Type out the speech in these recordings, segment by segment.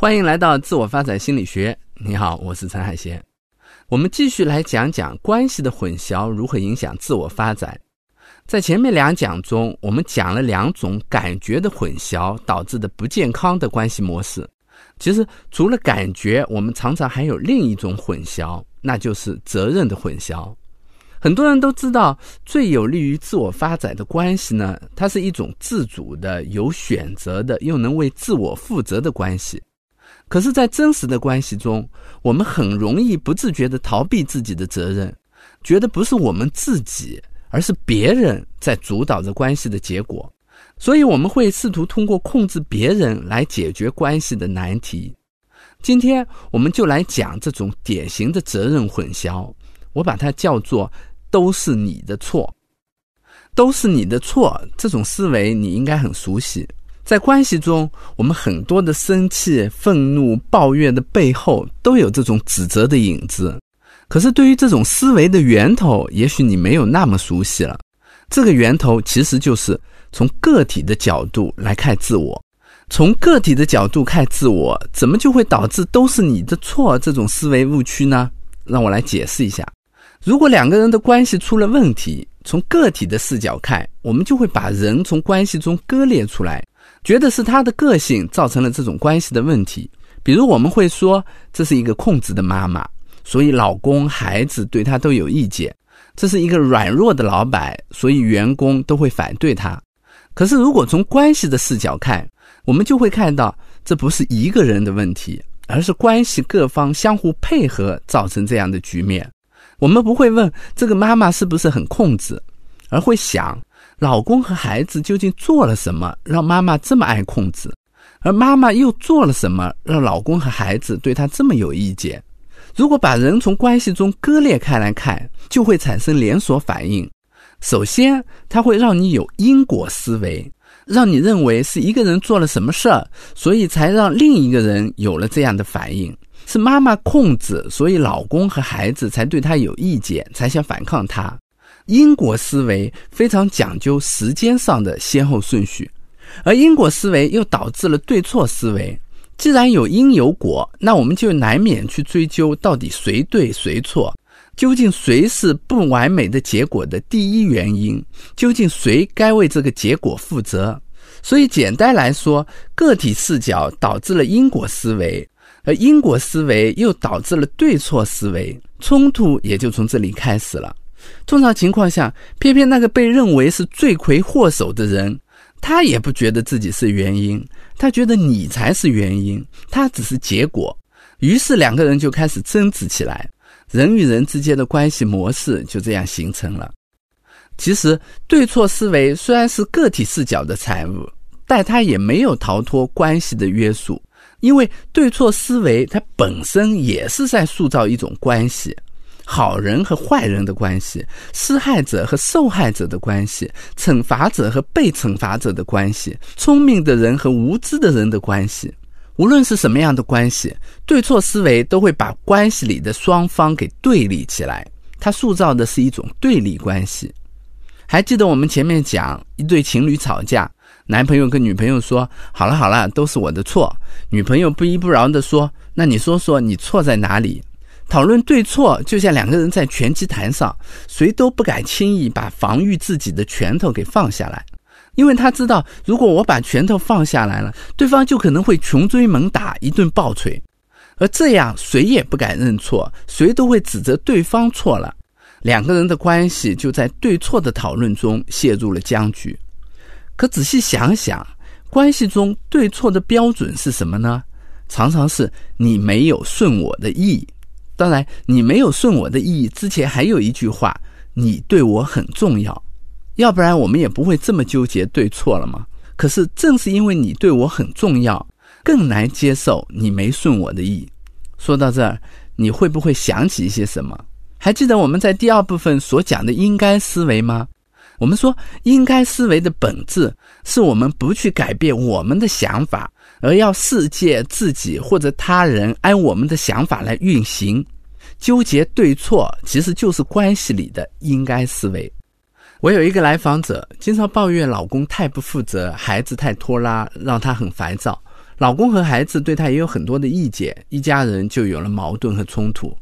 欢迎来到自我发展心理学。你好，我是陈海贤。我们继续来讲讲关系的混淆如何影响自我发展。在前面两讲中，我们讲了两种感觉的混淆导致的不健康的关系模式。其实，除了感觉，我们常常还有另一种混淆，那就是责任的混淆。很多人都知道，最有利于自我发展的关系呢，它是一种自主的、有选择的，又能为自我负责的关系。可是，在真实的关系中，我们很容易不自觉地逃避自己的责任，觉得不是我们自己，而是别人在主导着关系的结果，所以我们会试图通过控制别人来解决关系的难题。今天，我们就来讲这种典型的责任混淆，我把它叫做“都是你的错”，都是你的错。这种思维你应该很熟悉。在关系中，我们很多的生气、愤怒、抱怨的背后，都有这种指责的影子。可是，对于这种思维的源头，也许你没有那么熟悉了。这个源头其实就是从个体的角度来看自我。从个体的角度看自我，怎么就会导致都是你的错这种思维误区呢？让我来解释一下。如果两个人的关系出了问题，从个体的视角看，我们就会把人从关系中割裂出来。觉得是他的个性造成了这种关系的问题，比如我们会说这是一个控制的妈妈，所以老公、孩子对他都有意见；这是一个软弱的老板，所以员工都会反对他。可是如果从关系的视角看，我们就会看到这不是一个人的问题，而是关系各方相互配合造成这样的局面。我们不会问这个妈妈是不是很控制，而会想。老公和孩子究竟做了什么，让妈妈这么爱控制？而妈妈又做了什么，让老公和孩子对她这么有意见？如果把人从关系中割裂开来看，就会产生连锁反应。首先，它会让你有因果思维，让你认为是一个人做了什么事儿，所以才让另一个人有了这样的反应。是妈妈控制，所以老公和孩子才对她有意见，才想反抗她。因果思维非常讲究时间上的先后顺序，而因果思维又导致了对错思维。既然有因有果，那我们就难免去追究到底谁对谁错，究竟谁是不完美的结果的第一原因，究竟谁该为这个结果负责？所以简单来说，个体视角导致了因果思维，而因果思维又导致了对错思维，冲突也就从这里开始了。通常情况下，偏偏那个被认为是罪魁祸首的人，他也不觉得自己是原因，他觉得你才是原因，他只是结果。于是两个人就开始争执起来，人与人之间的关系模式就这样形成了。其实，对错思维虽然是个体视角的产物，但它也没有逃脱关系的约束，因为对错思维它本身也是在塑造一种关系。好人和坏人的关系，施害者和受害者的关系，惩罚者和被惩罚者的关系，聪明的人和无知的人的关系，无论是什么样的关系，对错思维都会把关系里的双方给对立起来，它塑造的是一种对立关系。还记得我们前面讲一对情侣吵架，男朋友跟女朋友说：“好了好了，都是我的错。”女朋友不依不饶地说：“那你说说你错在哪里？”讨论对错，就像两个人在拳击台上，谁都不敢轻易把防御自己的拳头给放下来，因为他知道，如果我把拳头放下来了，对方就可能会穷追猛打，一顿暴锤，而这样谁也不敢认错，谁都会指责对方错了，两个人的关系就在对错的讨论中陷入了僵局。可仔细想想，关系中对错的标准是什么呢？常常是你没有顺我的意。当然，你没有顺我的意。之前还有一句话，你对我很重要，要不然我们也不会这么纠结对错了嘛。可是正是因为你对我很重要，更难接受你没顺我的意。说到这儿，你会不会想起一些什么？还记得我们在第二部分所讲的应该思维吗？我们说，应该思维的本质是我们不去改变我们的想法。而要世界、自己或者他人按我们的想法来运行，纠结对错，其实就是关系里的应该思维。我有一个来访者，经常抱怨老公太不负责，孩子太拖拉，让她很烦躁。老公和孩子对她也有很多的意见，一家人就有了矛盾和冲突。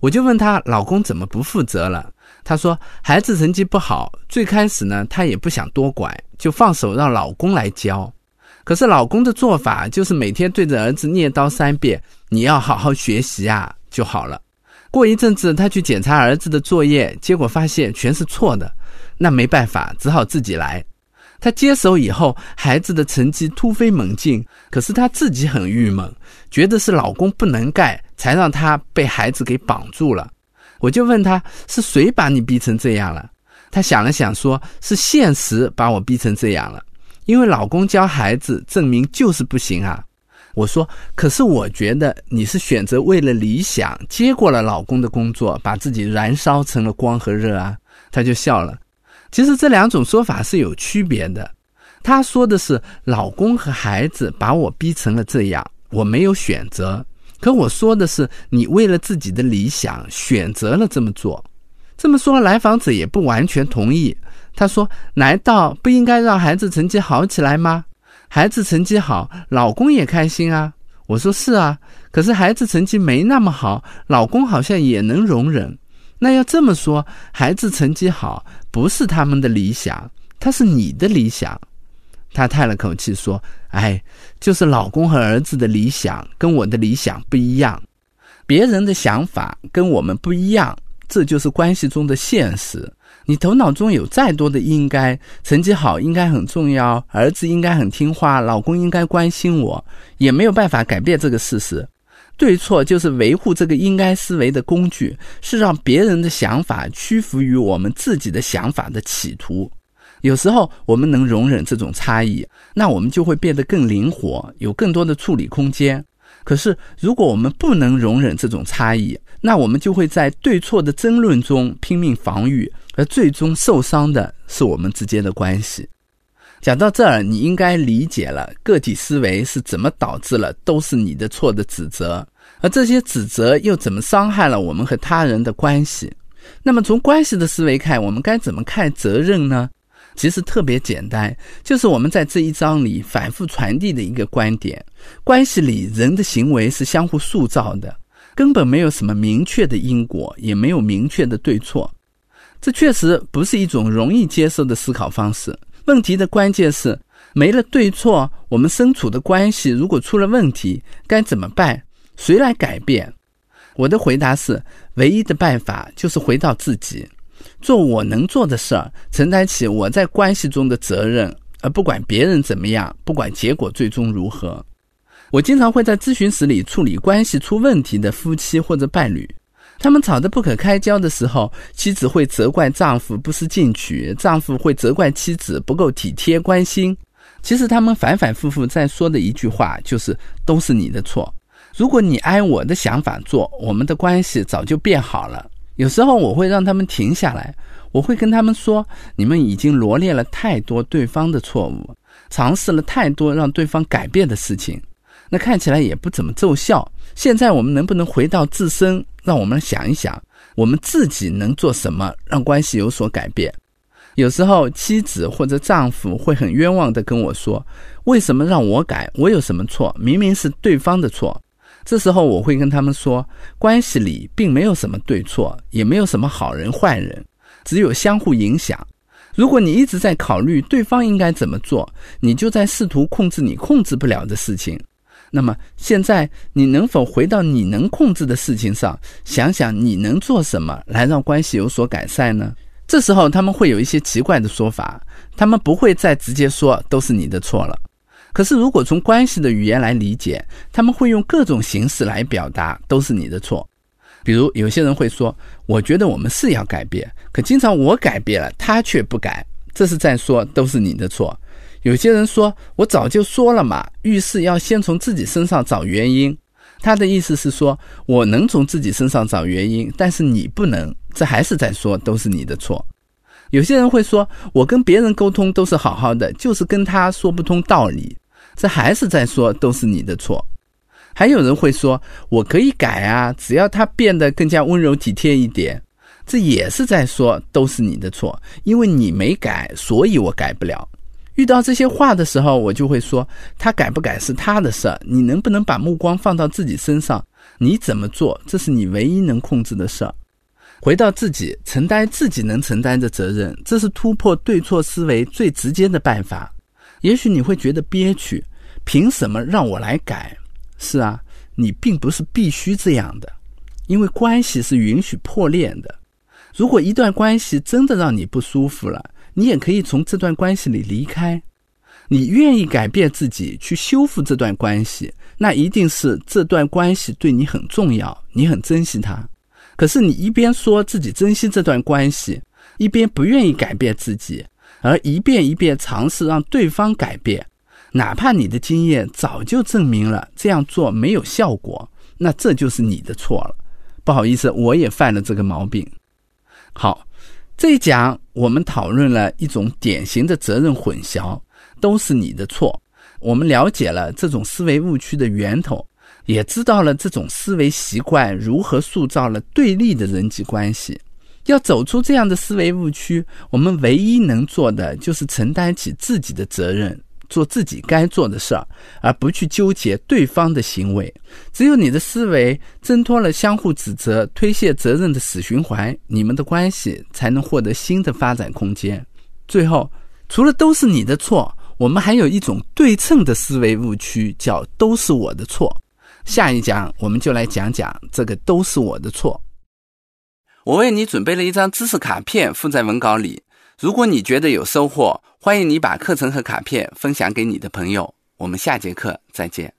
我就问她，老公怎么不负责了？她说，孩子成绩不好，最开始呢，她也不想多管，就放手让老公来教。可是老公的做法就是每天对着儿子念叨三遍：“你要好好学习啊，就好了。”过一阵子，他去检查儿子的作业，结果发现全是错的，那没办法，只好自己来。他接手以后，孩子的成绩突飞猛进，可是他自己很郁闷，觉得是老公不能干，才让他被孩子给绑住了。我就问他是谁把你逼成这样了？他想了想，说是现实把我逼成这样了。因为老公教孩子，证明就是不行啊！我说，可是我觉得你是选择为了理想接过了老公的工作，把自己燃烧成了光和热啊！他就笑了。其实这两种说法是有区别的。他说的是老公和孩子把我逼成了这样，我没有选择；可我说的是你为了自己的理想选择了这么做。这么说，来访者也不完全同意。他说：“难道不应该让孩子成绩好起来吗？孩子成绩好，老公也开心啊。”我说：“是啊，可是孩子成绩没那么好，老公好像也能容忍。那要这么说，孩子成绩好不是他们的理想，他是你的理想。”她叹了口气说：“哎，就是老公和儿子的理想跟我的理想不一样，别人的想法跟我们不一样，这就是关系中的现实。”你头脑中有再多的应该，成绩好应该很重要，儿子应该很听话，老公应该关心我，也没有办法改变这个事实。对错就是维护这个应该思维的工具，是让别人的想法屈服于我们自己的想法的企图。有时候我们能容忍这种差异，那我们就会变得更灵活，有更多的处理空间。可是，如果我们不能容忍这种差异，那我们就会在对错的争论中拼命防御，而最终受伤的是我们之间的关系。讲到这儿，你应该理解了个体思维是怎么导致了都是你的错的指责，而这些指责又怎么伤害了我们和他人的关系。那么，从关系的思维看，我们该怎么看责任呢？其实特别简单，就是我们在这一章里反复传递的一个观点：关系里人的行为是相互塑造的，根本没有什么明确的因果，也没有明确的对错。这确实不是一种容易接受的思考方式。问题的关键是，没了对错，我们身处的关系如果出了问题，该怎么办？谁来改变？我的回答是：唯一的办法就是回到自己。做我能做的事儿，承担起我在关系中的责任，而不管别人怎么样，不管结果最终如何。我经常会在咨询室里处理关系出问题的夫妻或者伴侣，他们吵得不可开交的时候，妻子会责怪丈夫不思进取，丈夫会责怪妻子不够体贴关心。其实他们反反复复在说的一句话就是：“都是你的错。如果你按我的想法做，我们的关系早就变好了。”有时候我会让他们停下来，我会跟他们说：“你们已经罗列了太多对方的错误，尝试了太多让对方改变的事情，那看起来也不怎么奏效。现在我们能不能回到自身，让我们想一想，我们自己能做什么让关系有所改变？”有时候妻子或者丈夫会很冤枉地跟我说：“为什么让我改？我有什么错？明明是对方的错。”这时候我会跟他们说，关系里并没有什么对错，也没有什么好人坏人，只有相互影响。如果你一直在考虑对方应该怎么做，你就在试图控制你控制不了的事情。那么现在你能否回到你能控制的事情上，想想你能做什么来让关系有所改善呢？这时候他们会有一些奇怪的说法，他们不会再直接说都是你的错了。可是，如果从关系的语言来理解，他们会用各种形式来表达，都是你的错。比如，有些人会说：“我觉得我们是要改变，可经常我改变了，他却不改，这是在说都是你的错。”有些人说：“我早就说了嘛，遇事要先从自己身上找原因。”他的意思是说，我能从自己身上找原因，但是你不能，这还是在说都是你的错。有些人会说：“我跟别人沟通都是好好的，就是跟他说不通道理。”这还是在说都是你的错，还有人会说我可以改啊，只要他变得更加温柔体贴一点，这也是在说都是你的错，因为你没改，所以我改不了。遇到这些话的时候，我就会说：他改不改是他的事儿，你能不能把目光放到自己身上？你怎么做，这是你唯一能控制的事儿。回到自己，承担自己能承担的责任，这是突破对错思维最直接的办法。也许你会觉得憋屈，凭什么让我来改？是啊，你并不是必须这样的，因为关系是允许破裂的。如果一段关系真的让你不舒服了，你也可以从这段关系里离开。你愿意改变自己去修复这段关系，那一定是这段关系对你很重要，你很珍惜它。可是你一边说自己珍惜这段关系，一边不愿意改变自己，而一遍一遍尝试让对方改变，哪怕你的经验早就证明了这样做没有效果，那这就是你的错了。不好意思，我也犯了这个毛病。好，这一讲我们讨论了一种典型的责任混淆，都是你的错。我们了解了这种思维误区的源头，也知道了这种思维习惯如何塑造了对立的人际关系。要走出这样的思维误区，我们唯一能做的就是承担起自己的责任。做自己该做的事儿，而不去纠结对方的行为。只有你的思维挣脱了相互指责、推卸责任的死循环，你们的关系才能获得新的发展空间。最后，除了都是你的错，我们还有一种对称的思维误区，叫“都是我的错”。下一讲我们就来讲讲这个“都是我的错”。我为你准备了一张知识卡片，附在文稿里。如果你觉得有收获，欢迎你把课程和卡片分享给你的朋友。我们下节课再见。